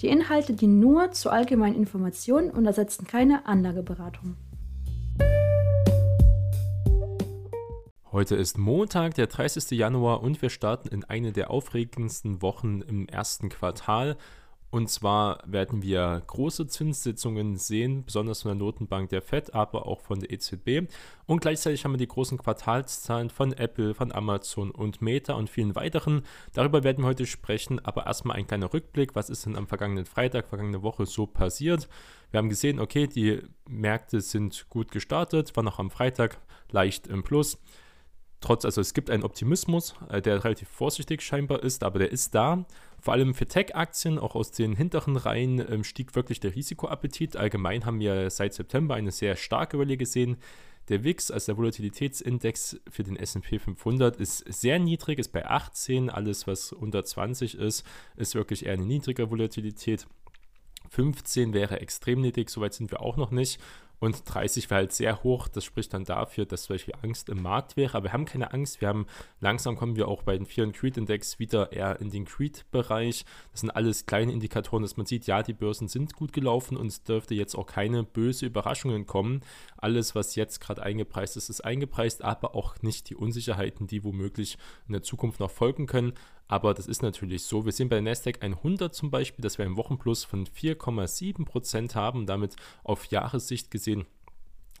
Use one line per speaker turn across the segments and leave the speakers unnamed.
Die Inhalte dienen nur zur allgemeinen Information und ersetzen keine Anlageberatung.
Heute ist Montag, der 30. Januar und wir starten in eine der aufregendsten Wochen im ersten Quartal. Und zwar werden wir große Zinssitzungen sehen, besonders von der Notenbank der Fed, aber auch von der EZB. Und gleichzeitig haben wir die großen Quartalszahlen von Apple, von Amazon und Meta und vielen weiteren. Darüber werden wir heute sprechen, aber erstmal ein kleiner Rückblick. Was ist denn am vergangenen Freitag, vergangene Woche so passiert? Wir haben gesehen, okay, die Märkte sind gut gestartet, war noch am Freitag leicht im Plus trotz, also es gibt einen Optimismus, äh, der relativ vorsichtig scheinbar ist, aber der ist da. Vor allem für Tech-Aktien, auch aus den hinteren Reihen, ähm, stieg wirklich der Risikoappetit. Allgemein haben wir seit September eine sehr starke Welle gesehen. Der WIX, also der Volatilitätsindex für den SP 500, ist sehr niedrig, ist bei 18. Alles, was unter 20 ist, ist wirklich eher eine niedrige Volatilität. 15 wäre extrem niedrig, soweit sind wir auch noch nicht. Und 30 wäre halt sehr hoch. Das spricht dann dafür, dass zum Beispiel Angst im Markt wäre. Aber wir haben keine Angst. Wir haben langsam kommen wir auch bei den Fear Creed Index wieder eher in den Creed-Bereich. Das sind alles kleine Indikatoren, dass man sieht, ja, die Börsen sind gut gelaufen und es dürfte jetzt auch keine böse Überraschungen kommen. Alles, was jetzt gerade eingepreist ist, ist eingepreist, aber auch nicht die Unsicherheiten, die womöglich in der Zukunft noch folgen können. Aber das ist natürlich so. Wir sehen bei Nasdaq 100 zum Beispiel, dass wir einen Wochenplus von 4,7% haben. Damit auf Jahressicht gesehen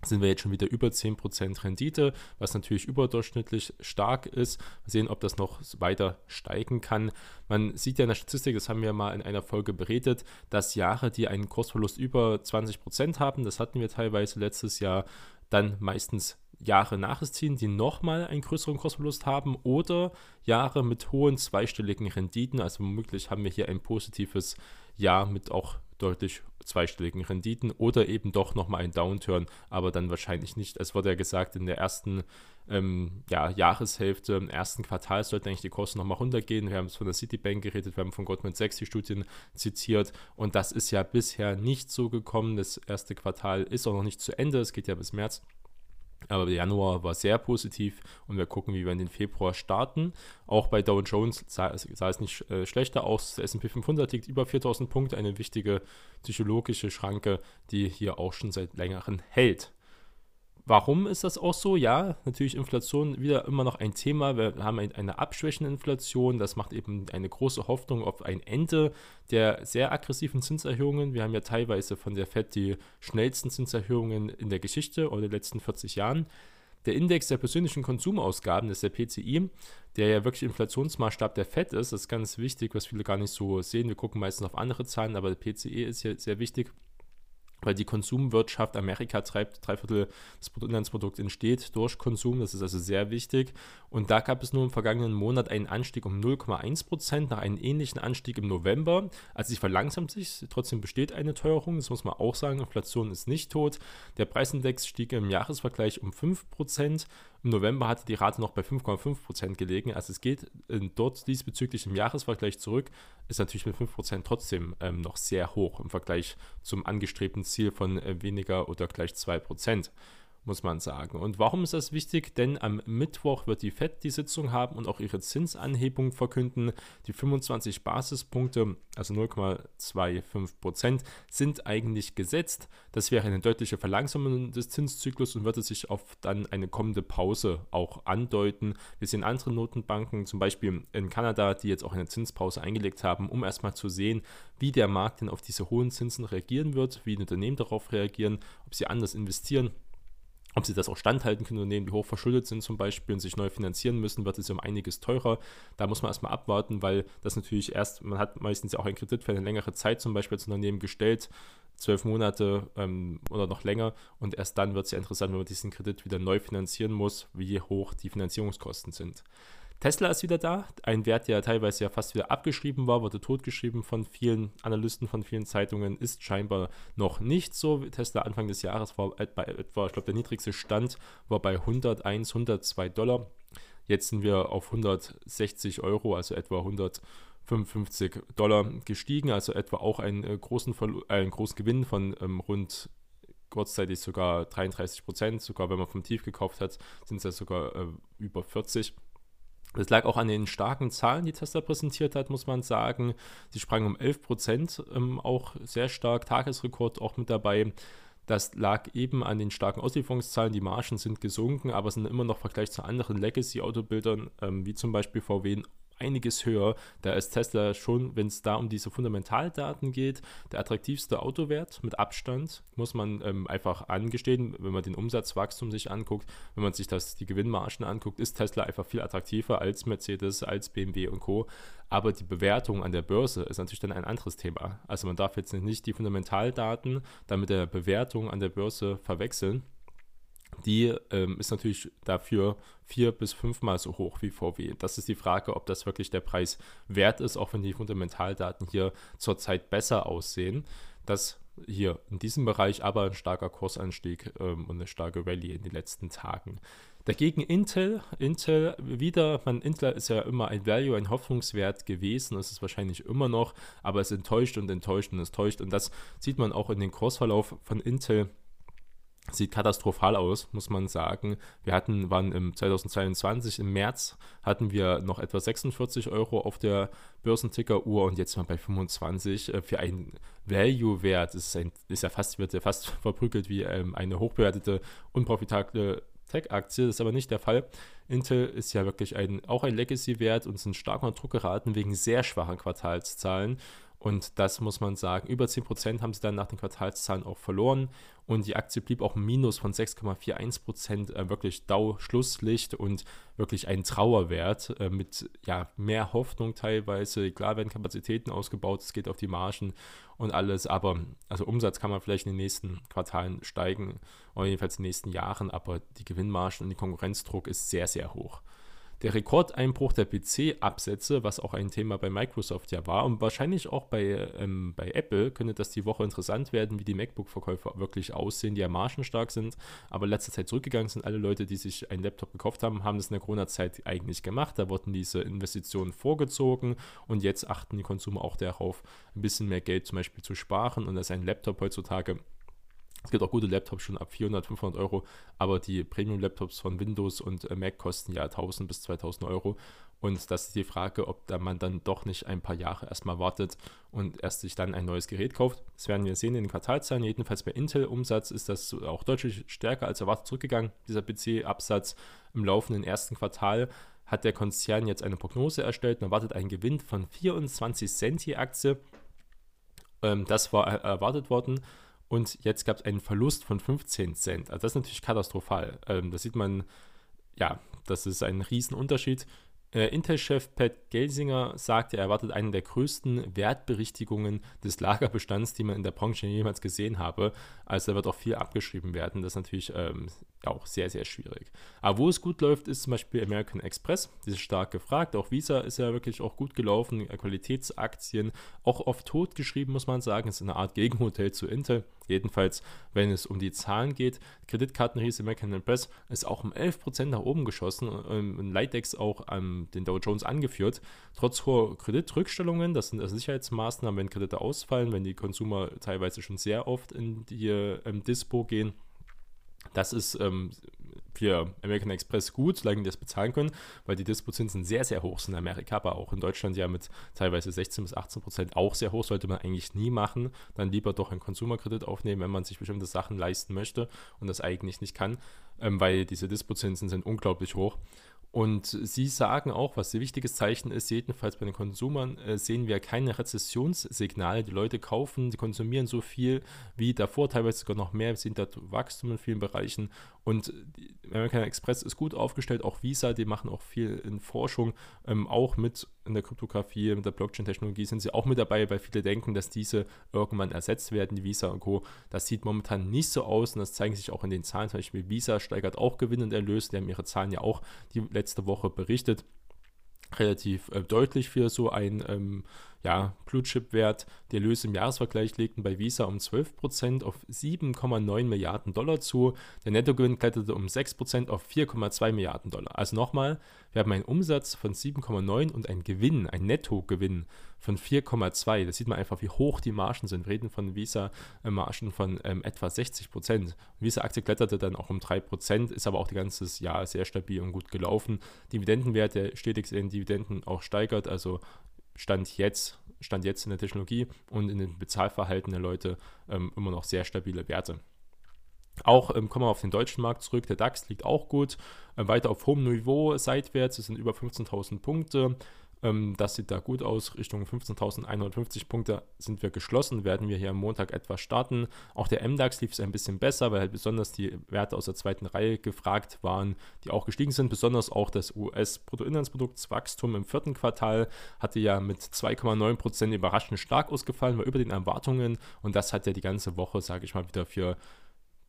sind wir jetzt schon wieder über 10% Rendite, was natürlich überdurchschnittlich stark ist. Mal sehen, ob das noch weiter steigen kann. Man sieht ja in der Statistik, das haben wir mal in einer Folge beredet, dass Jahre, die einen Kursverlust über 20% haben, das hatten wir teilweise letztes Jahr, dann meistens Jahre nach es ziehen, die nochmal einen größeren Kursverlust haben oder Jahre mit hohen zweistelligen Renditen. Also womöglich haben wir hier ein positives Jahr mit auch deutlich zweistelligen Renditen oder eben doch nochmal ein Downturn, aber dann wahrscheinlich nicht. Es wurde ja gesagt, in der ersten ähm, ja, Jahreshälfte, im ersten Quartal sollten eigentlich die Kosten nochmal runtergehen. Wir haben es von der Citibank geredet, wir haben von Goldman Sachs die Studien zitiert und das ist ja bisher nicht so gekommen. Das erste Quartal ist auch noch nicht zu Ende, es geht ja bis März. Aber der Januar war sehr positiv und wir gucken, wie wir in den Februar starten. Auch bei Dow Jones sah, sah es nicht äh, schlechter aus. Der SP 500 liegt über 4000 Punkte, eine wichtige psychologische Schranke, die hier auch schon seit längerem hält. Warum ist das auch so? Ja, natürlich Inflation wieder immer noch ein Thema. Wir haben eine abschwächende Inflation. Das macht eben eine große Hoffnung auf ein Ende der sehr aggressiven Zinserhöhungen. Wir haben ja teilweise von der FED die schnellsten Zinserhöhungen in der Geschichte oder den letzten 40 Jahren. Der Index der persönlichen Konsumausgaben, das ist der PCI, der ja wirklich Inflationsmaßstab der FED ist. Das ist ganz wichtig, was viele gar nicht so sehen. Wir gucken meistens auf andere Zahlen, aber der PCI ist ja sehr wichtig weil die Konsumwirtschaft Amerika treibt, drei Viertel des Bruttoinlandsprodukts entsteht durch Konsum, das ist also sehr wichtig. Und da gab es nur im vergangenen Monat einen Anstieg um 0,1 Prozent, nach einem ähnlichen Anstieg im November. Also sich verlangsamt sich, trotzdem besteht eine Teuerung, das muss man auch sagen, Inflation ist nicht tot. Der Preisindex stieg im Jahresvergleich um 5 Prozent im November hatte die Rate noch bei 5,5% gelegen. Also es geht dort diesbezüglich im Jahresvergleich zurück, ist natürlich mit 5% trotzdem ähm, noch sehr hoch im Vergleich zum angestrebten Ziel von äh, weniger oder gleich 2% muss man sagen. Und warum ist das wichtig? Denn am Mittwoch wird die FED die Sitzung haben und auch ihre Zinsanhebung verkünden. Die 25 Basispunkte, also 0,25 Prozent, sind eigentlich gesetzt. Das wäre eine deutliche Verlangsamung des Zinszyklus und würde sich auf dann eine kommende Pause auch andeuten. Wir sehen andere Notenbanken, zum Beispiel in Kanada, die jetzt auch eine Zinspause eingelegt haben, um erstmal zu sehen, wie der Markt denn auf diese hohen Zinsen reagieren wird, wie Unternehmen darauf reagieren, ob sie anders investieren ob sie das auch standhalten können, Unternehmen, die hoch verschuldet sind zum Beispiel und sich neu finanzieren müssen, wird es um einiges teurer. Da muss man erstmal abwarten, weil das natürlich erst, man hat meistens ja auch einen Kredit für eine längere Zeit zum Beispiel als Unternehmen gestellt, zwölf Monate ähm, oder noch länger und erst dann wird es ja interessant, wenn man diesen Kredit wieder neu finanzieren muss, wie hoch die Finanzierungskosten sind. Tesla ist wieder da, ein Wert, der teilweise ja fast wieder abgeschrieben war, wurde totgeschrieben von vielen Analysten, von vielen Zeitungen, ist scheinbar noch nicht so. Tesla Anfang des Jahres war bei etwa, ich glaube, der niedrigste Stand war bei 101, 102 Dollar. Jetzt sind wir auf 160 Euro, also etwa 155 Dollar gestiegen, also etwa auch einen äh, großen, Verlu äh, einen großen Gewinn von ähm, rund kurzzeitig sogar 33 Prozent, sogar wenn man vom Tief gekauft hat, sind es ja sogar äh, über 40 das lag auch an den starken Zahlen, die Tesla präsentiert hat, muss man sagen. Sie sprangen um 11 Prozent, ähm, auch sehr stark, Tagesrekord auch mit dabei. Das lag eben an den starken Auslieferungszahlen. Die Margen sind gesunken, aber sind immer noch im Vergleich zu anderen Legacy-Autobildern, ähm, wie zum Beispiel VW, einiges höher. Da ist Tesla schon, wenn es da um diese Fundamentaldaten geht, der attraktivste Autowert mit Abstand, muss man ähm, einfach angestehen, wenn man den Umsatzwachstum sich anguckt, wenn man sich das, die Gewinnmargen anguckt, ist Tesla einfach viel attraktiver als Mercedes, als BMW und Co. Aber die Bewertung an der Börse ist natürlich dann ein anderes Thema. Also man darf jetzt nicht die Fundamentaldaten dann mit der Bewertung an der Börse verwechseln die ähm, ist natürlich dafür vier bis fünfmal so hoch wie VW. Das ist die Frage, ob das wirklich der Preis wert ist, auch wenn die Fundamentaldaten hier zurzeit besser aussehen. Das hier in diesem Bereich aber ein starker Kursanstieg ähm, und eine starke Rallye in den letzten Tagen. Dagegen Intel, Intel wieder, man, Intel ist ja immer ein Value, ein Hoffnungswert gewesen, ist es wahrscheinlich immer noch, aber es enttäuscht und enttäuscht und es täuscht und das sieht man auch in den Kursverlauf von Intel sieht katastrophal aus, muss man sagen. Wir hatten, waren im 2022 im März hatten wir noch etwa 46 Euro auf der Börsenticker-Uhr und jetzt sind wir bei 25 äh, für einen Value-Wert. Ist, ein, ist ja fast, wird ja fast verprügelt wie ähm, eine hochbewertete, unprofitable Tech-Aktie. Das ist aber nicht der Fall. Intel ist ja wirklich ein, auch ein Legacy-Wert und sind stark unter Druck geraten wegen sehr schwachen Quartalszahlen. Und das muss man sagen, über 10% haben sie dann nach den Quartalszahlen auch verloren. Und die Aktie blieb auch Minus von 6,41%, äh, wirklich Dau-Schlusslicht und wirklich ein Trauerwert äh, mit ja, mehr Hoffnung teilweise. Klar werden Kapazitäten ausgebaut, es geht auf die Margen und alles, aber also Umsatz kann man vielleicht in den nächsten Quartalen steigen oder jedenfalls in den nächsten Jahren, aber die Gewinnmargen und der Konkurrenzdruck ist sehr, sehr hoch der Rekordeinbruch der PC-Absätze, was auch ein Thema bei Microsoft ja war und wahrscheinlich auch bei, ähm, bei Apple, könnte das die Woche interessant werden, wie die MacBook-Verkäufer wirklich aussehen, die ja margenstark sind, aber letzte Zeit zurückgegangen sind. Alle Leute, die sich einen Laptop gekauft haben, haben das in der Corona-Zeit eigentlich gemacht. Da wurden diese Investitionen vorgezogen und jetzt achten die Konsumer auch darauf, ein bisschen mehr Geld zum Beispiel zu sparen und dass ein Laptop heutzutage es gibt auch gute Laptops schon ab 400, 500 Euro, aber die Premium-Laptops von Windows und äh, Mac kosten ja 1000 bis 2000 Euro. Und das ist die Frage, ob da man dann doch nicht ein paar Jahre erstmal wartet und erst sich dann ein neues Gerät kauft. Das werden wir sehen in den Quartalzahlen. Jedenfalls bei Intel-Umsatz ist das auch deutlich stärker als erwartet zurückgegangen. Dieser PC-Absatz im laufenden ersten Quartal hat der Konzern jetzt eine Prognose erstellt und erwartet einen Gewinn von 24 Cent je Aktie. Ähm, das war erwartet worden und jetzt gab es einen Verlust von 15 Cent. Also das ist natürlich katastrophal. Ähm, da sieht man, ja, das ist ein Riesenunterschied. Äh, Intel-Chef Pat Gelsinger sagte, er erwartet eine der größten Wertberichtigungen des Lagerbestands, die man in der Branche jemals gesehen habe. Also da wird auch viel abgeschrieben werden. Das ist natürlich ähm, auch sehr, sehr schwierig. Aber wo es gut läuft, ist zum Beispiel American Express. Die ist stark gefragt. Auch Visa ist ja wirklich auch gut gelaufen. Qualitätsaktien auch oft tot geschrieben, muss man sagen. Ist eine Art Gegenmodell zu Intel. Jedenfalls, wenn es um die Zahlen geht, Kreditkartenriese American Express ist auch um 11% nach oben geschossen und Lightex auch ähm, den Dow Jones angeführt. Trotz hoher Kreditrückstellungen, das sind also Sicherheitsmaßnahmen, wenn Kredite ausfallen, wenn die Konsumer teilweise schon sehr oft in die ähm, Dispo gehen. Das ist ähm, für American Express gut, solange die das bezahlen können, weil die Dispozinsen sehr, sehr hoch sind in Amerika, aber auch in Deutschland ja mit teilweise 16 bis 18 Prozent auch sehr hoch, sollte man eigentlich nie machen. Dann lieber doch einen Konsumerkredit aufnehmen, wenn man sich bestimmte Sachen leisten möchte und das eigentlich nicht kann, ähm, weil diese Dispozinsen sind unglaublich hoch. Und sie sagen auch, was ein wichtiges Zeichen ist, jedenfalls bei den Konsumern äh, sehen wir keine Rezessionssignale. Die Leute kaufen, die konsumieren so viel wie davor, teilweise sogar noch mehr. Wir sehen da Wachstum in vielen Bereichen. Und American Express ist gut aufgestellt, auch Visa, die machen auch viel in Forschung, ähm, auch mit in der Kryptographie, mit der Blockchain-Technologie sind sie auch mit dabei, weil viele denken, dass diese irgendwann ersetzt werden, die Visa und Co. Das sieht momentan nicht so aus und das zeigen sich auch in den Zahlen. Zum Beispiel Visa steigert auch Gewinn und Erlös, die haben ihre Zahlen ja auch die letzte Woche berichtet. relativ äh, deutlich für so ein ähm, ja, Blue Chip Wert. Die Erlöse im Jahresvergleich legten bei Visa um 12% auf 7,9 Milliarden Dollar zu. Der Nettogewinn kletterte um 6% auf 4,2 Milliarden Dollar. Also nochmal, wir haben einen Umsatz von 7,9 und einen Gewinn, einen Nettogewinn von 4,2. Da sieht man einfach, wie hoch die Margen sind. Wir reden von Visa-Margen von ähm, etwa 60%. Visa-Aktie kletterte dann auch um 3%, ist aber auch das ganze Jahr sehr stabil und gut gelaufen. Dividendenwert, der stetig in Dividenden auch steigert, also Stand jetzt, Stand jetzt in der Technologie und in den Bezahlverhalten der Leute ähm, immer noch sehr stabile Werte. Auch ähm, kommen wir auf den deutschen Markt zurück. Der DAX liegt auch gut, äh, weiter auf hohem Niveau seitwärts. Es sind über 15.000 Punkte. Ähm, das sieht da gut aus. Richtung 15.150 Punkte sind wir geschlossen. Werden wir hier am Montag etwas starten. Auch der MDAX lief es ein bisschen besser, weil halt besonders die Werte aus der zweiten Reihe gefragt waren, die auch gestiegen sind. Besonders auch das US-Bruttoinlandsproduktswachstum im vierten Quartal hatte ja mit 2,9% überraschend stark ausgefallen, war über den Erwartungen. Und das hat ja die ganze Woche, sage ich mal, wieder für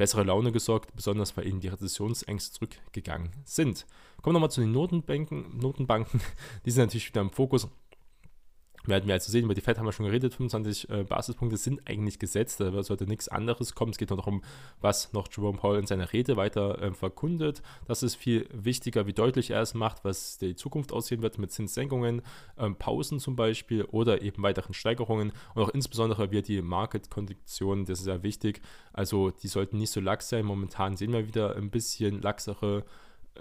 bessere Laune gesorgt, besonders weil ihnen die Rezessionsängste zurückgegangen sind. Kommen wir nochmal zu den Notenbanken. Notenbanken, die sind natürlich wieder im Fokus wir also sehen, über die Fed haben wir schon geredet, 25 äh, Basispunkte sind eigentlich gesetzt, da sollte nichts anderes kommen. Es geht nur darum, was noch Jerome Powell in seiner Rede weiter äh, verkundet. Das ist viel wichtiger, wie deutlich er es macht, was die Zukunft aussehen wird mit Zinssenkungen, ähm, Pausen zum Beispiel oder eben weiteren Steigerungen und auch insbesondere wie die Market-Konditionen, das ist sehr wichtig. Also die sollten nicht so lax sein. Momentan sehen wir wieder ein bisschen laxere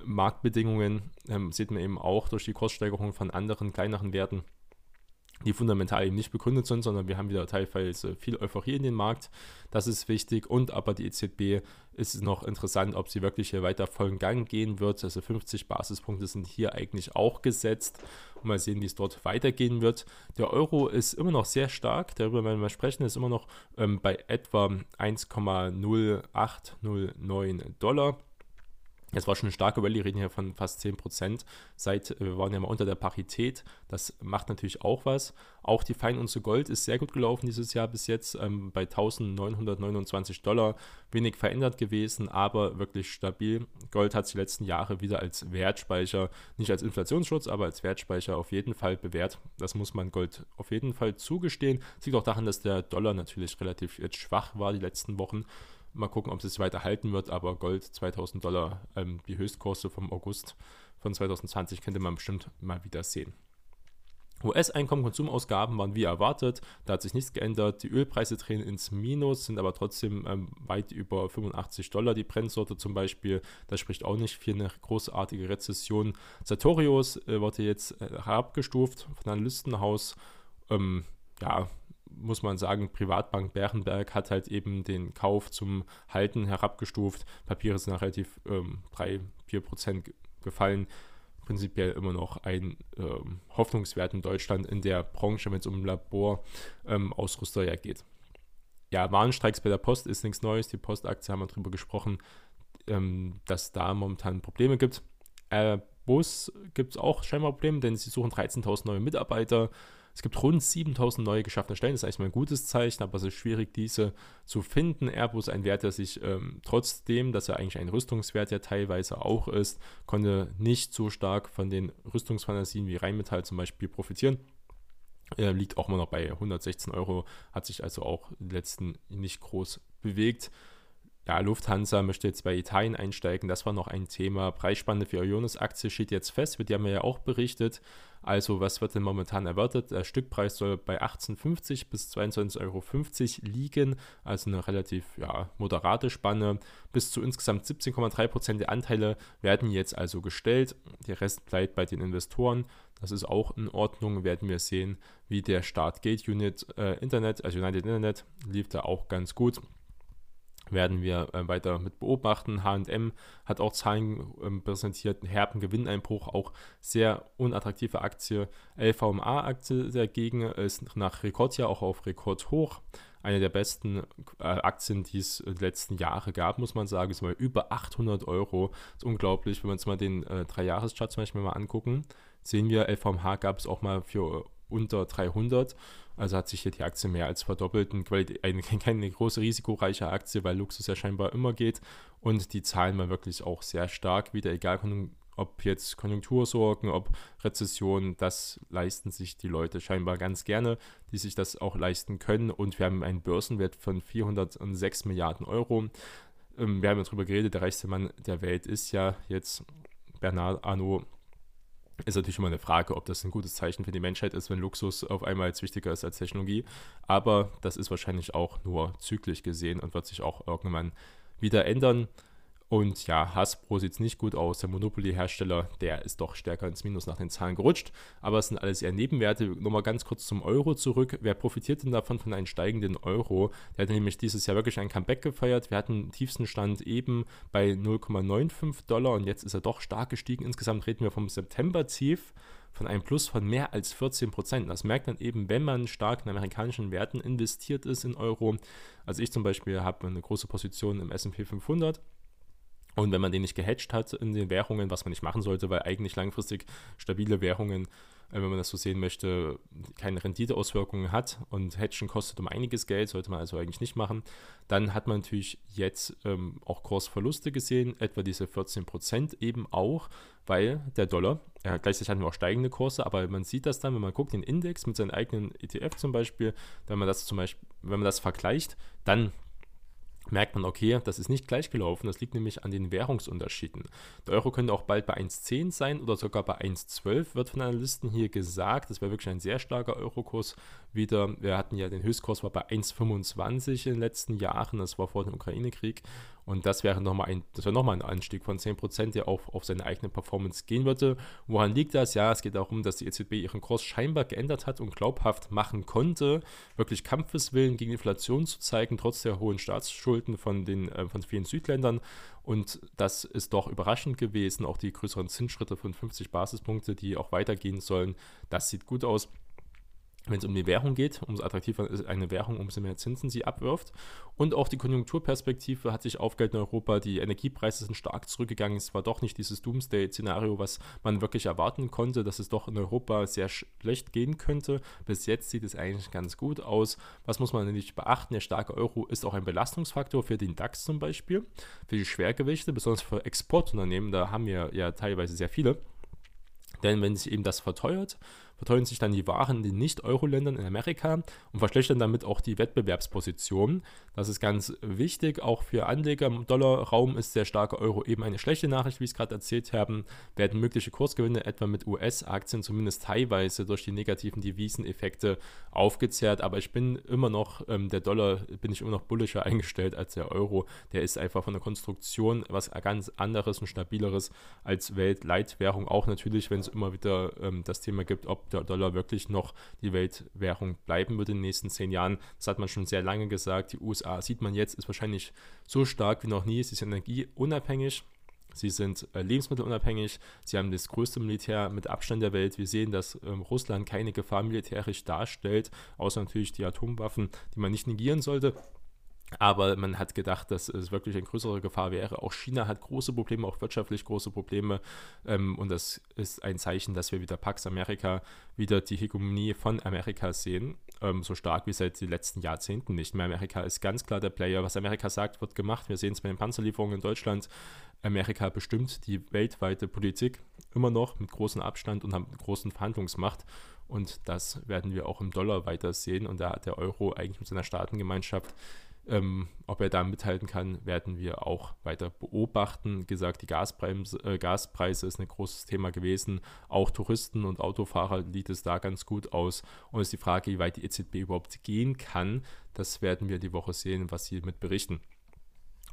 Marktbedingungen, ähm, sieht man eben auch durch die Kurssteigerung von anderen kleineren Werten die fundamental eben nicht begründet sind, sondern wir haben wieder teilweise viel Euphorie in den Markt. Das ist wichtig. Und aber die EZB ist noch interessant, ob sie wirklich hier weiter vollen Gang gehen wird. Also 50 Basispunkte sind hier eigentlich auch gesetzt. Und mal sehen, wie es dort weitergehen wird. Der Euro ist immer noch sehr stark. Darüber werden wir sprechen. Ist immer noch ähm, bei etwa 1,0809 Dollar. Es war schon eine starke Rallye, reden hier von fast 10%. Seit, äh, wir waren ja mal unter der Parität. Das macht natürlich auch was. Auch die Feinunze Gold ist sehr gut gelaufen dieses Jahr bis jetzt ähm, bei 1929 Dollar. Wenig verändert gewesen, aber wirklich stabil. Gold hat sich die letzten Jahre wieder als Wertspeicher, nicht als Inflationsschutz, aber als Wertspeicher auf jeden Fall bewährt. Das muss man Gold auf jeden Fall zugestehen. Das liegt auch daran, dass der Dollar natürlich relativ jetzt schwach war die letzten Wochen. Mal gucken, ob es sich weiter halten wird, aber Gold 2000 Dollar, ähm, die Höchstkurse vom August von 2020 könnte man bestimmt mal wieder sehen. US-Einkommen, Konsumausgaben waren wie erwartet, da hat sich nichts geändert. Die Ölpreise drehen ins Minus, sind aber trotzdem ähm, weit über 85 Dollar. Die Brennsorte zum Beispiel, das spricht auch nicht für eine großartige Rezession. Sartorius äh, wurde jetzt äh, herabgestuft von einem Listenhaus. Ähm, ja, muss man sagen, Privatbank Bärenberg hat halt eben den Kauf zum Halten herabgestuft. Papiere sind nach relativ ähm, 3, 4 Prozent gefallen. Prinzipiell immer noch ein ähm, Hoffnungswert in Deutschland in der Branche, wenn es um Laborausrüster ja geht. Ja, Warnstreiks bei der Post ist nichts Neues. Die Postaktie haben wir darüber gesprochen, ähm, dass da momentan Probleme gibt. Airbus gibt es auch scheinbar Probleme, denn sie suchen 13.000 neue Mitarbeiter. Es gibt rund 7000 neue geschaffene Stellen, das ist eigentlich mal ein gutes Zeichen, aber es ist schwierig, diese zu finden. Airbus, ein Wert, der sich ähm, trotzdem, dass er eigentlich ein Rüstungswert ja teilweise auch ist, konnte nicht so stark von den Rüstungsfantasien wie Rheinmetall zum Beispiel profitieren. Er liegt auch immer noch bei 116 Euro, hat sich also auch letzten nicht groß bewegt. Ja, Lufthansa möchte jetzt bei Italien einsteigen. Das war noch ein Thema. Preisspanne für Ionis-Aktie steht jetzt fest, wird haben wir ja auch berichtet. Also, was wird denn momentan erwartet? Der Stückpreis soll bei 18,50 bis 22,50 Euro liegen, also eine relativ ja, moderate Spanne. Bis zu insgesamt 17,3% der Anteile werden jetzt also gestellt. Der Rest bleibt bei den Investoren. Das ist auch in Ordnung. Werden wir sehen, wie der Start geht. Unit äh, Internet, also United Internet, lief da auch ganz gut werden wir äh, weiter mit beobachten. HM hat auch Zahlen ähm, präsentiert, einen herben Gewinneinbruch, auch sehr unattraktive Aktie. LVMA-Aktie dagegen ist nach Rekordjahr auch auf Rekord hoch. Eine der besten äh, Aktien, die es in den letzten Jahren gab, muss man sagen, ist mal über 800 Euro. Ist unglaublich, wenn wir uns mal den äh, Dreijahreschart zum Beispiel mal angucken. Sehen wir, LVMH gab es auch mal für unter 300 also hat sich hier die Aktie mehr als verdoppelt. Eine, keine große risikoreiche Aktie, weil Luxus ja scheinbar immer geht. Und die zahlen mal wirklich auch sehr stark wieder, egal ob jetzt Konjunktursorgen, ob Rezession, das leisten sich die Leute scheinbar ganz gerne, die sich das auch leisten können. Und wir haben einen Börsenwert von 406 Milliarden Euro. Ähm, wir haben ja darüber geredet, der reichste Mann der Welt ist ja jetzt Bernard Arnault ist natürlich immer eine Frage, ob das ein gutes Zeichen für die Menschheit ist, wenn Luxus auf einmal jetzt wichtiger ist als Technologie. Aber das ist wahrscheinlich auch nur zyklisch gesehen und wird sich auch irgendwann wieder ändern. Und ja, Hasbro sieht es nicht gut aus. Der Monopoly-Hersteller, der ist doch stärker ins Minus nach den Zahlen gerutscht. Aber es sind alles eher Nebenwerte. Nochmal ganz kurz zum Euro zurück. Wer profitiert denn davon von einem steigenden Euro? Der hat nämlich dieses Jahr wirklich ein Comeback gefeiert. Wir hatten den tiefsten Stand eben bei 0,95 Dollar und jetzt ist er doch stark gestiegen. Insgesamt reden wir vom September-Tief von einem Plus von mehr als 14 Prozent. Das merkt man eben, wenn man stark in amerikanischen Werten investiert ist in Euro. Also ich zum Beispiel habe eine große Position im S&P 500 und wenn man den nicht gehatcht hat in den Währungen, was man nicht machen sollte, weil eigentlich langfristig stabile Währungen, äh, wenn man das so sehen möchte, keine Renditeauswirkungen hat und Hatchen kostet um einiges Geld, sollte man also eigentlich nicht machen, dann hat man natürlich jetzt ähm, auch Kursverluste gesehen, etwa diese 14% eben auch, weil der Dollar, äh, gleichzeitig hatten wir auch steigende Kurse, aber man sieht das dann, wenn man guckt, den Index mit seinem eigenen ETF zum Beispiel, wenn man das zum Beispiel, wenn man das vergleicht, dann merkt man, okay, das ist nicht gleich gelaufen. Das liegt nämlich an den Währungsunterschieden. Der Euro könnte auch bald bei 1,10 sein oder sogar bei 1,12, wird von Analysten hier gesagt. Das wäre wirklich ein sehr starker Eurokurs wieder. Wir hatten ja den Höchstkurs war bei 1,25 in den letzten Jahren. Das war vor dem Ukraine-Krieg. Und das wäre nochmal ein, das wäre nochmal ein Anstieg von 10%, der auch auf seine eigene Performance gehen würde. Woran liegt das? Ja, es geht darum, dass die EZB ihren Kurs scheinbar geändert hat und glaubhaft machen konnte, wirklich Kampfeswillen gegen Inflation zu zeigen, trotz der hohen Staatsschulden von den äh, von vielen Südländern. Und das ist doch überraschend gewesen. Auch die größeren Zinsschritte von 50 Basispunkte, die auch weitergehen sollen, das sieht gut aus wenn es um die Währung geht, umso attraktiver ist eine Währung, umso mehr Zinsen sie abwirft. Und auch die Konjunkturperspektive hat sich aufgehalten in Europa. Die Energiepreise sind stark zurückgegangen. Es war doch nicht dieses Doomsday-Szenario, was man wirklich erwarten konnte, dass es doch in Europa sehr schlecht gehen könnte. Bis jetzt sieht es eigentlich ganz gut aus. Was muss man nämlich beachten? Der starke Euro ist auch ein Belastungsfaktor für den DAX zum Beispiel, für die Schwergewichte, besonders für Exportunternehmen. Da haben wir ja teilweise sehr viele. Denn wenn sich eben das verteuert, verteuern sich dann die Waren in den Nicht-Euro-Ländern in Amerika und verschlechtern damit auch die Wettbewerbsposition. Das ist ganz wichtig, auch für Anleger im Dollarraum ist der starke Euro eben eine schlechte Nachricht, wie ich es gerade erzählt habe. Werden mögliche Kursgewinne etwa mit US-Aktien zumindest teilweise durch die negativen Deviseneffekte aufgezehrt, aber ich bin immer noch, ähm, der Dollar bin ich immer noch bullischer eingestellt als der Euro. Der ist einfach von der Konstruktion was ganz anderes und stabileres als Weltleitwährung. Auch natürlich, wenn es immer wieder ähm, das Thema gibt, ob der Dollar wirklich noch die Weltwährung bleiben wird in den nächsten zehn Jahren. Das hat man schon sehr lange gesagt. Die USA sieht man jetzt, ist wahrscheinlich so stark wie noch nie. Sie ist energieunabhängig. Sie sind äh, lebensmittelunabhängig. Sie haben das größte Militär mit Abstand der Welt. Wir sehen, dass ähm, Russland keine Gefahr militärisch darstellt, außer natürlich die Atomwaffen, die man nicht negieren sollte. Aber man hat gedacht, dass es wirklich eine größere Gefahr wäre. Auch China hat große Probleme, auch wirtschaftlich große Probleme. Ähm, und das ist ein Zeichen, dass wir wieder Pax Amerika, wieder die Hegemonie von Amerika sehen. Ähm, so stark wie seit den letzten Jahrzehnten nicht mehr. Amerika ist ganz klar der Player. Was Amerika sagt, wird gemacht. Wir sehen es bei den Panzerlieferungen in Deutschland. Amerika bestimmt die weltweite Politik immer noch mit großem Abstand und haben großen Verhandlungsmacht. Und das werden wir auch im Dollar weiter sehen. Und da hat der Euro eigentlich mit seiner Staatengemeinschaft ähm, ob er da mithalten kann, werden wir auch weiter beobachten. Wie gesagt, die Gaspreise, äh, Gaspreise ist ein großes Thema gewesen. Auch Touristen und Autofahrer sieht es da ganz gut aus. Und es ist die Frage, wie weit die EZB überhaupt gehen kann. Das werden wir die Woche sehen, was sie mit berichten.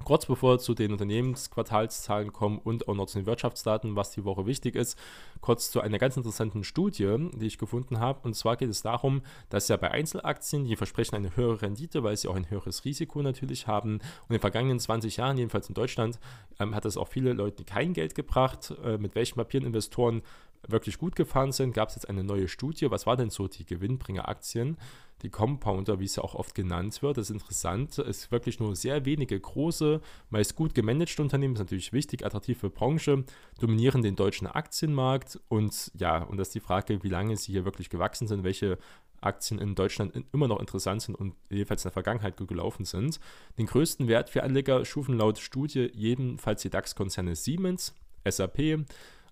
Kurz bevor wir zu den Unternehmensquartalszahlen kommen und auch noch zu den Wirtschaftsdaten, was die Woche wichtig ist, kurz zu einer ganz interessanten Studie, die ich gefunden habe. Und zwar geht es darum, dass ja bei Einzelaktien, die versprechen eine höhere Rendite, weil sie auch ein höheres Risiko natürlich haben. Und in den vergangenen 20 Jahren, jedenfalls in Deutschland, ähm, hat das auch viele Leute kein Geld gebracht. Äh, mit welchen Papieren Investoren wirklich gut gefahren sind, gab es jetzt eine neue Studie. Was war denn so die Gewinnbringeraktien? Die Compounder, wie es ja auch oft genannt wird, das ist interessant. Es ist wirklich nur sehr wenige große, meist gut gemanagte Unternehmen, ist natürlich wichtig, attraktive Branche, dominieren den deutschen Aktienmarkt. Und ja, und das ist die Frage, wie lange sie hier wirklich gewachsen sind, welche Aktien in Deutschland immer noch interessant sind und jedenfalls in der Vergangenheit gut gelaufen sind. Den größten Wert für Anleger schufen laut Studie jedenfalls die DAX-Konzerne Siemens, SAP,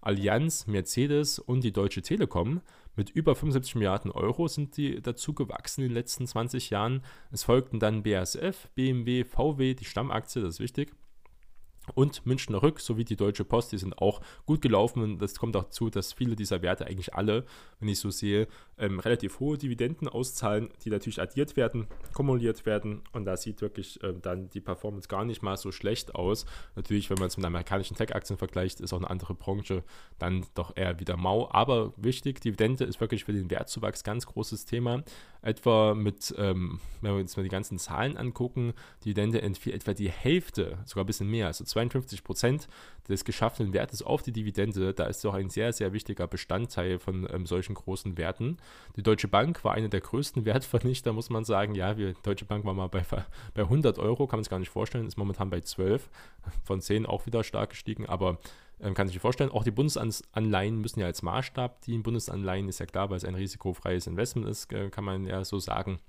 Allianz, Mercedes und die Deutsche Telekom. Mit über 75 Milliarden Euro sind die dazu gewachsen in den letzten 20 Jahren. Es folgten dann BASF, BMW, VW, die Stammaktie, das ist wichtig und Münchner Rück sowie die Deutsche Post, die sind auch gut gelaufen. Und das kommt auch zu, dass viele dieser Werte eigentlich alle, wenn ich so sehe, ähm, relativ hohe Dividenden auszahlen, die natürlich addiert werden, kumuliert werden. Und da sieht wirklich ähm, dann die Performance gar nicht mal so schlecht aus. Natürlich, wenn man es mit amerikanischen Tech-Aktien vergleicht, ist auch eine andere Branche dann doch eher wieder mau. Aber wichtig, Dividende ist wirklich für den Wertzuwachs ganz großes Thema. Etwa mit, ähm, wenn wir uns mal die ganzen Zahlen angucken, Dividende entfiel etwa die Hälfte, sogar ein bisschen mehr, also 52 Prozent des geschaffenen Wertes auf die Dividende. Da ist doch ein sehr, sehr wichtiger Bestandteil von ähm, solchen großen Werten. Die Deutsche Bank war eine der größten Wertvernichter, muss man sagen. Ja, wir, Deutsche Bank war mal bei, bei 100 Euro, kann man es gar nicht vorstellen, ist momentan bei 12, von 10 auch wieder stark gestiegen, aber ähm, kann sich vorstellen. Auch die Bundesanleihen müssen ja als Maßstab dienen. Bundesanleihen ist ja klar, weil es ein risikofreies Investment ist, äh, kann man ja so sagen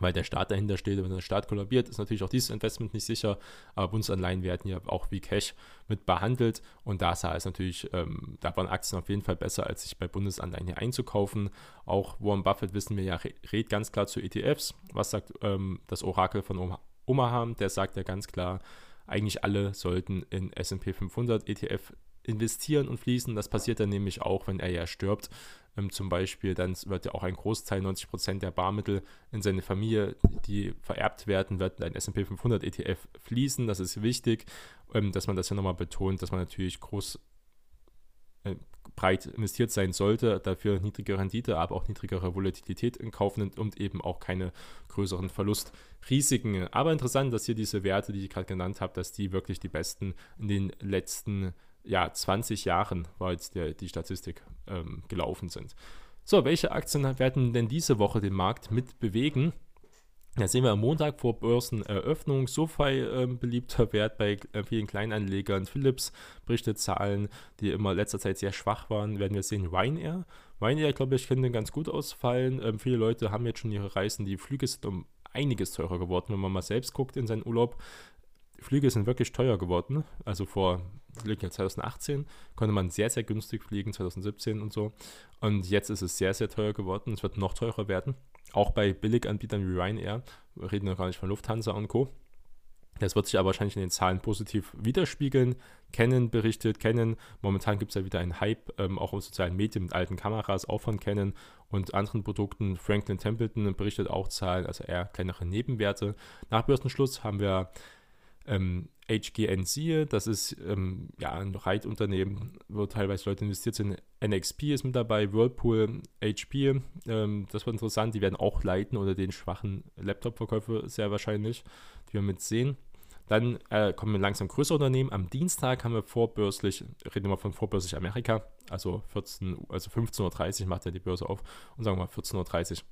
weil der Staat dahinter steht. Wenn der Staat kollabiert, ist natürlich auch dieses Investment nicht sicher. Aber Bundesanleihen werden ja auch wie Cash mit behandelt. Und da sah es natürlich, ähm, da waren Aktien auf jeden Fall besser, als sich bei Bundesanleihen hier einzukaufen. Auch Warren Buffett, wissen wir ja, redet ganz klar zu ETFs. Was sagt ähm, das Orakel von Omaha? Der sagt ja ganz klar, eigentlich alle sollten in SP 500 ETF investieren und fließen. Das passiert dann nämlich auch, wenn er ja stirbt. Ähm, zum Beispiel, dann wird ja auch ein Großteil, 90 Prozent der Barmittel in seine Familie, die vererbt werden, wird in ein S&P 500 ETF fließen. Das ist wichtig, ähm, dass man das ja nochmal betont, dass man natürlich groß äh, breit investiert sein sollte, dafür niedrigere Rendite, aber auch niedrigere Volatilität in Kauf nimmt und eben auch keine größeren Verlustrisiken. Aber interessant, dass hier diese Werte, die ich gerade genannt habe, dass die wirklich die besten in den letzten ja, 20 Jahren war jetzt der, die Statistik ähm, gelaufen sind. So, welche Aktien werden denn diese Woche den Markt mit bewegen? Da sehen wir am Montag vor Börseneröffnung SoFi äh, beliebter Wert bei äh, vielen Kleinanlegern. Philips berichtet Zahlen, die immer letzter Zeit sehr schwach waren. Werden wir sehen Ryanair. Ryanair, glaube ich, könnte ganz gut ausfallen. Ähm, viele Leute haben jetzt schon ihre Reisen. Die Flüge sind um einiges teurer geworden, wenn man mal selbst guckt in seinen Urlaub. Flüge sind wirklich teuer geworden. Also vor 2018 konnte man sehr, sehr günstig fliegen, 2017 und so. Und jetzt ist es sehr, sehr teuer geworden. Es wird noch teurer werden. Auch bei Billiganbietern wie Ryanair. Wir reden ja gar nicht von Lufthansa und Co. Das wird sich aber wahrscheinlich in den Zahlen positiv widerspiegeln. Canon berichtet, Canon, momentan gibt es ja wieder einen Hype, ähm, auch auf sozialen Medien mit alten Kameras, auch von Canon und anderen Produkten. Franklin Templeton berichtet auch Zahlen, also eher kleinere Nebenwerte. Nach Börsenschluss haben wir ähm, HGNC, das ist ähm, ja, ein Reitunternehmen, wo teilweise Leute investiert sind. NXP ist mit dabei, Whirlpool, HP, ähm, das wird interessant. Die werden auch leiten oder den schwachen Laptop-Verkäufe sehr wahrscheinlich, die wir mit sehen. Dann äh, kommen langsam größere Unternehmen. Am Dienstag haben wir vorbörslich, reden wir von vorbörslich Amerika, also 14, also 15.30 Uhr macht er die Börse auf und sagen wir mal 14.30 Uhr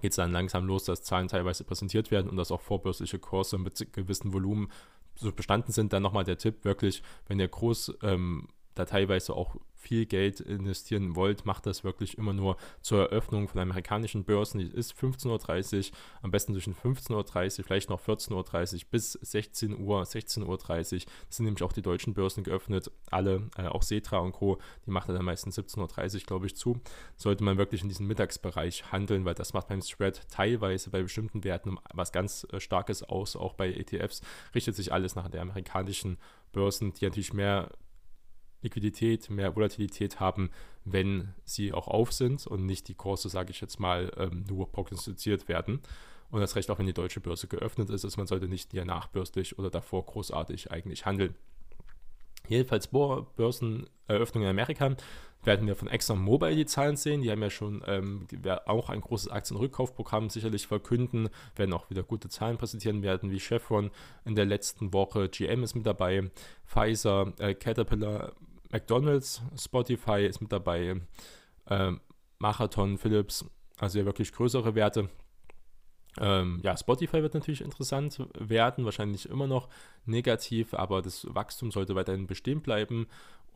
geht es dann langsam los, dass Zahlen teilweise präsentiert werden und dass auch vorbörsliche Kurse mit gewissen Volumen so bestanden sind. Dann nochmal der Tipp, wirklich, wenn ihr groß ähm, da teilweise auch viel Geld investieren wollt, macht das wirklich immer nur zur Eröffnung von amerikanischen Börsen. Die ist 15.30 Uhr, am besten zwischen 15.30 Uhr, vielleicht noch 14.30 Uhr bis 16 Uhr, 16.30 Uhr. Das sind nämlich auch die deutschen Börsen geöffnet. Alle, äh, auch Setra und Co., die machen dann meistens 17.30 Uhr, glaube ich, zu. Sollte man wirklich in diesem Mittagsbereich handeln, weil das macht beim Spread teilweise bei bestimmten Werten was ganz äh, Starkes aus. Auch bei ETFs richtet sich alles nach der amerikanischen Börsen, die natürlich mehr Liquidität, mehr Volatilität haben, wenn sie auch auf sind und nicht die Kurse, sage ich jetzt mal, ähm, nur prognostiziert werden. Und das recht auch, wenn die deutsche Börse geöffnet ist, also man sollte nicht ja nachbörslich oder davor großartig eigentlich handeln. Jedenfalls Börseneröffnung in Amerika werden wir von ExxonMobil die Zahlen sehen. Die haben ja schon ähm, auch ein großes Aktienrückkaufprogramm sicherlich verkünden, werden auch wieder gute Zahlen präsentieren werden, wie Chevron in der letzten Woche. GM ist mit dabei, Pfizer, äh, Caterpillar, McDonald's, Spotify ist mit dabei, äh, Marathon, Philips, also ja wirklich größere Werte. Ähm, ja, Spotify wird natürlich interessant werden, wahrscheinlich immer noch negativ, aber das Wachstum sollte weiterhin bestehen bleiben.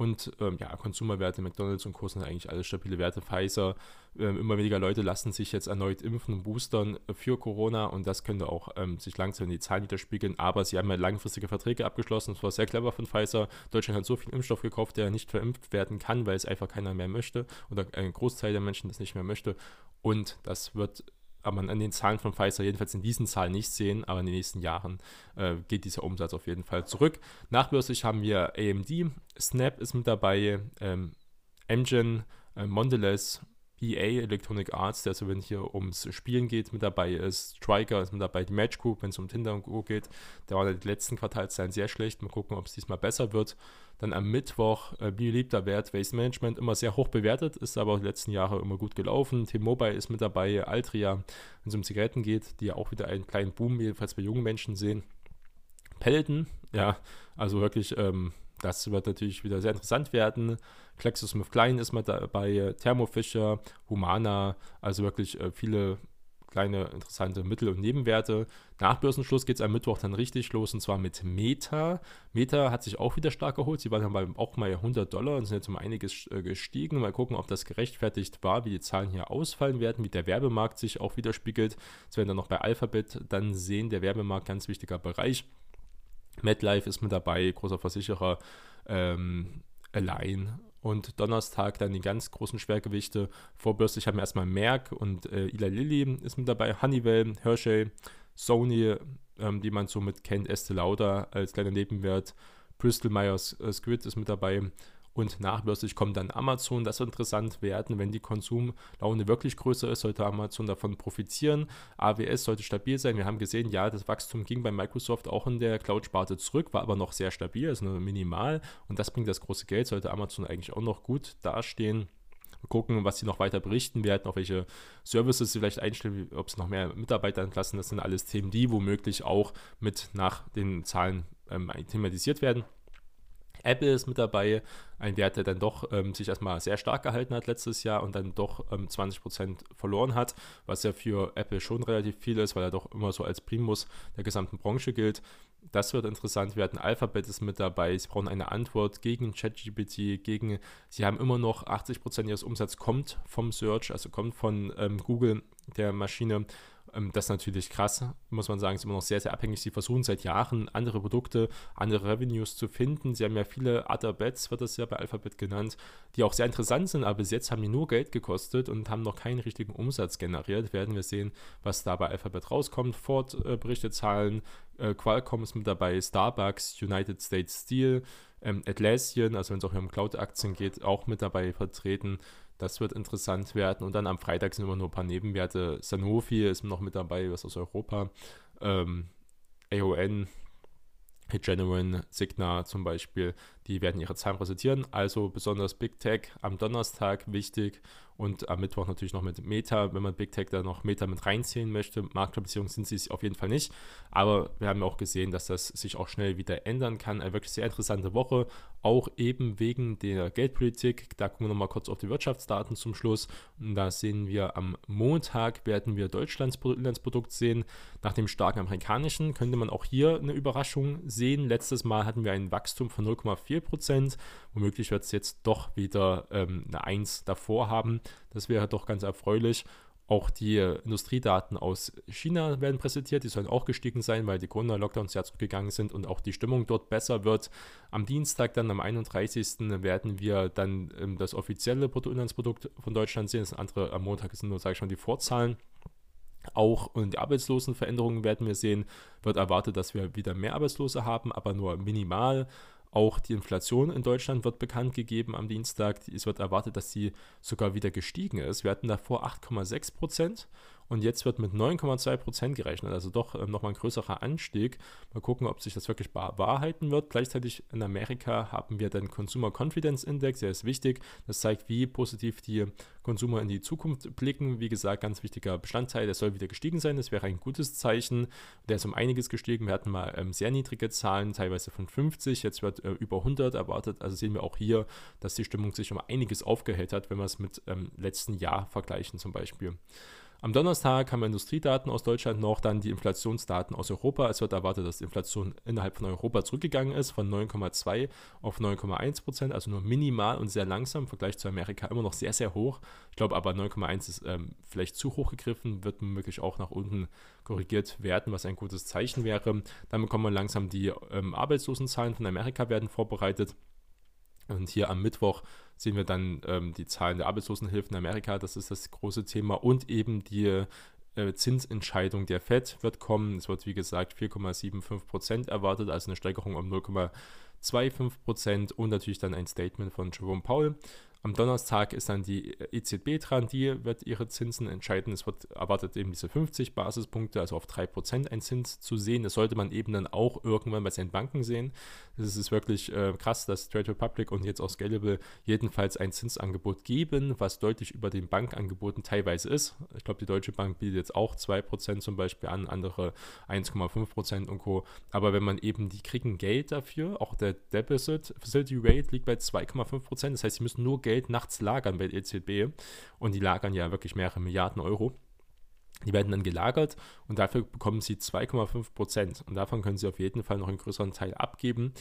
Und ähm, ja, Konsumerwerte, McDonalds und Co. sind eigentlich alles stabile Werte. Pfizer, ähm, immer weniger Leute lassen sich jetzt erneut impfen und boostern für Corona und das könnte auch ähm, sich langsam in die Zahlen widerspiegeln. Aber sie haben ja langfristige Verträge abgeschlossen. Das war sehr clever von Pfizer. Deutschland hat so viel Impfstoff gekauft, der nicht verimpft werden kann, weil es einfach keiner mehr möchte oder ein Großteil der Menschen das nicht mehr möchte. Und das wird aber man an den Zahlen von Pfizer jedenfalls in diesen Zahlen nicht sehen, aber in den nächsten Jahren äh, geht dieser Umsatz auf jeden Fall zurück. Nachbörslich haben wir AMD, Snap ist mit dabei, ähm, Engine, äh, Mondelez, EA, Electronic Arts, der so, wenn hier ums Spielen geht, mit dabei ist. Striker ist mit dabei, die Match Group, wenn es um Tinder und Co. geht. Da waren die letzten Quartalszahlen sehr schlecht. Mal gucken, ob es diesmal besser wird. Dann am Mittwoch äh, beliebter Wert Waste Management, immer sehr hoch bewertet, ist aber die letzten Jahre immer gut gelaufen. T-Mobile ist mit dabei, Altria, wenn es um Zigaretten geht, die ja auch wieder einen kleinen Boom, jedenfalls bei jungen Menschen sehen. Peloton, ja, also wirklich, ähm, das wird natürlich wieder sehr interessant werden. Klein ist mit dabei, Thermo Fisher, Humana, also wirklich äh, viele kleine interessante Mittel- und Nebenwerte. Nach Börsenschluss geht es am Mittwoch dann richtig los und zwar mit Meta. Meta hat sich auch wieder stark erholt. Sie waren dann bei auch mal 100 Dollar und sind jetzt um einiges äh, gestiegen. Mal gucken, ob das gerechtfertigt war, wie die Zahlen hier ausfallen werden, wie der Werbemarkt sich auch widerspiegelt. Das werden wir dann noch bei Alphabet dann sehen. Der Werbemarkt, ganz wichtiger Bereich. MetLife ist mit dabei, großer Versicherer. Ähm, Align und Donnerstag dann die ganz großen Schwergewichte. Vorbörslich haben wir erstmal Merck und äh, Eli Lilly ist mit dabei, Honeywell, Hershey, Sony, ähm, die man so mit kennt, Estee Lauder als kleiner Nebenwert, Bristol Myers äh, Squibb ist mit dabei und nachbörslich kommt dann Amazon. Das wird interessant werden, wenn die Konsumlaune wirklich größer ist, sollte Amazon davon profitieren. AWS sollte stabil sein. Wir haben gesehen, ja, das Wachstum ging bei Microsoft auch in der Cloud-Sparte zurück, war aber noch sehr stabil, also nur minimal. Und das bringt das große Geld, sollte Amazon eigentlich auch noch gut dastehen gucken, was sie noch weiter berichten werden, auf welche Services sie vielleicht einstellen, ob sie noch mehr Mitarbeiter entlassen. Das sind alles Themen, die womöglich auch mit nach den Zahlen ähm, thematisiert werden. Apple ist mit dabei, ein Wert, der dann doch ähm, sich erstmal sehr stark gehalten hat letztes Jahr und dann doch ähm, 20% verloren hat, was ja für Apple schon relativ viel ist, weil er doch immer so als Primus der gesamten Branche gilt. Das wird interessant werden. Alphabet ist mit dabei. Sie brauchen eine Antwort gegen ChatGPT, gegen, sie haben immer noch 80% ihres Umsatzes kommt vom Search, also kommt von ähm, Google, der Maschine. Ähm, das ist natürlich krass, muss man sagen, ist immer noch sehr, sehr abhängig. Sie versuchen seit Jahren andere Produkte, andere Revenues zu finden. Sie haben ja viele Other Bets, wird das ja bei Alphabet genannt, die auch sehr interessant sind, aber bis jetzt haben die nur Geld gekostet und haben noch keinen richtigen Umsatz generiert. Werden wir sehen, was da bei Alphabet rauskommt. Ford äh, berichtet Zahlen, äh, Qualcomm ist mit dabei, Starbucks, United States Steel, ähm, Atlassian, also wenn es auch um Cloud-Aktien geht, auch mit dabei vertreten. Das wird interessant werden. Und dann am Freitag sind immer nur ein paar Nebenwerte. Sanofi ist noch mit dabei, was aus Europa. Ähm, AON, Regeneron, Signa zum Beispiel, die werden ihre Zahlen präsentieren. Also besonders Big Tech am Donnerstag wichtig und am Mittwoch natürlich noch mit Meta, wenn man Big Tech da noch Meta mit reinziehen möchte. Marktkapitalisierung sind sie es auf jeden Fall nicht, aber wir haben auch gesehen, dass das sich auch schnell wieder ändern kann. Eine wirklich sehr interessante Woche, auch eben wegen der Geldpolitik. Da gucken wir nochmal kurz auf die Wirtschaftsdaten zum Schluss. Und da sehen wir am Montag werden wir Deutschlands Inlandsprodukt sehen. Nach dem starken amerikanischen könnte man auch hier eine Überraschung sehen. Letztes Mal hatten wir ein Wachstum von 0,4 Prozent. Womöglich wird es jetzt doch wieder ähm, eine 1 davor haben. Das wäre doch ganz erfreulich. Auch die Industriedaten aus China werden präsentiert. Die sollen auch gestiegen sein, weil die Corona-Lockdowns ja zurückgegangen sind und auch die Stimmung dort besser wird. Am Dienstag, dann am 31. werden wir dann ähm, das offizielle Bruttoinlandsprodukt von Deutschland sehen. Das andere am Montag sind nur, sage ich schon, die Vorzahlen. Auch und die Arbeitslosenveränderungen werden wir sehen. Wird erwartet, dass wir wieder mehr Arbeitslose haben, aber nur minimal. Auch die Inflation in Deutschland wird bekannt gegeben am Dienstag. Es wird erwartet, dass sie sogar wieder gestiegen ist. Wir hatten davor 8,6 Prozent und jetzt wird mit 9,2 Prozent gerechnet, also doch ähm, nochmal ein größerer Anstieg. Mal gucken, ob sich das wirklich bewahrheiten wird. Gleichzeitig in Amerika haben wir den Consumer Confidence Index, der ist wichtig. Das zeigt, wie positiv die Konsumer in die Zukunft blicken. Wie gesagt, ganz wichtiger Bestandteil, der soll wieder gestiegen sein. Das wäre ein gutes Zeichen. Der ist um einiges gestiegen. Wir hatten mal ähm, sehr niedrige Zahlen, teilweise von 50, jetzt wird äh, über 100 erwartet. Also sehen wir auch hier, dass die Stimmung sich um einiges aufgehellt hat, wenn wir es mit ähm, letzten Jahr vergleichen zum Beispiel. Am Donnerstag haben wir Industriedaten aus Deutschland noch, dann die Inflationsdaten aus Europa. Es wird erwartet, dass die Inflation innerhalb von Europa zurückgegangen ist, von 9,2 auf 9,1 Prozent, also nur minimal und sehr langsam im Vergleich zu Amerika immer noch sehr, sehr hoch. Ich glaube aber 9,1 ist ähm, vielleicht zu hoch gegriffen, wird möglich auch nach unten korrigiert werden, was ein gutes Zeichen wäre. Dann bekommen wir langsam die ähm, Arbeitslosenzahlen von Amerika werden vorbereitet. Und hier am Mittwoch sehen wir dann ähm, die Zahlen der Arbeitslosenhilfen in Amerika. Das ist das große Thema. Und eben die äh, Zinsentscheidung der FED wird kommen. Es wird, wie gesagt, 4,75 Prozent erwartet, also eine Steigerung um 0,25 Prozent und natürlich dann ein Statement von Jerome Powell. Am Donnerstag ist dann die EZB dran, die wird ihre Zinsen entscheiden. Es wird erwartet eben diese 50 Basispunkte, also auf 3% ein Zins zu sehen. Das sollte man eben dann auch irgendwann bei seinen Banken sehen. Es ist wirklich äh, krass, dass Trade Republic und jetzt auch Scalable jedenfalls ein Zinsangebot geben, was deutlich über den Bankangeboten teilweise ist. Ich glaube, die Deutsche Bank bietet jetzt auch 2% zum Beispiel an, andere 1,5% und Co. Aber wenn man eben, die kriegen Geld dafür, auch der Deposit Facility Rate liegt bei 2,5%. Das heißt, sie müssen nur Geld Geld nachts lagern bei der EZB. Und die lagern ja wirklich mehrere Milliarden Euro. Die werden dann gelagert und dafür bekommen sie 2,5 Prozent. Und davon können sie auf jeden Fall noch einen größeren Teil abgeben.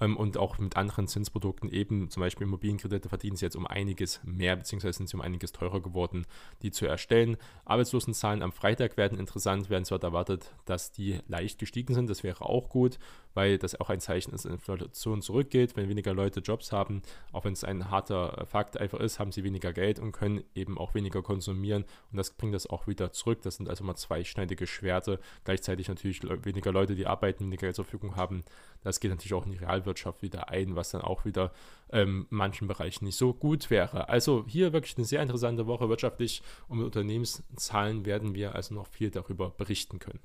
Ähm, und auch mit anderen Zinsprodukten, eben zum Beispiel Immobilienkredite, verdienen sie jetzt um einiges mehr, beziehungsweise sind sie um einiges teurer geworden, die zu erstellen. Arbeitslosenzahlen am Freitag werden interessant, werden zwar erwartet, dass die leicht gestiegen sind. Das wäre auch gut, weil das auch ein Zeichen ist, dass Inflation zurückgeht. Wenn weniger Leute Jobs haben, auch wenn es ein harter Fakt einfach ist, haben sie weniger Geld und können eben auch weniger konsumieren. Und das bringt das auch wieder zurück. Das sind also mal zweischneidige Schwerte. Gleichzeitig natürlich weniger Leute, die arbeiten, weniger Geld zur Verfügung haben. Das geht natürlich auch in die Realwirtschaft wieder ein, was dann auch wieder ähm, manchen Bereichen nicht so gut wäre. Also hier wirklich eine sehr interessante Woche wirtschaftlich und mit Unternehmenszahlen werden wir also noch viel darüber berichten können.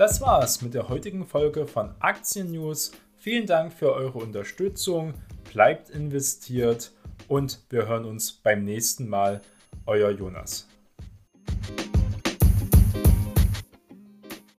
Das war's mit der heutigen Folge von Aktien News. Vielen Dank für eure Unterstützung. Bleibt investiert und wir hören uns beim nächsten Mal. Euer Jonas.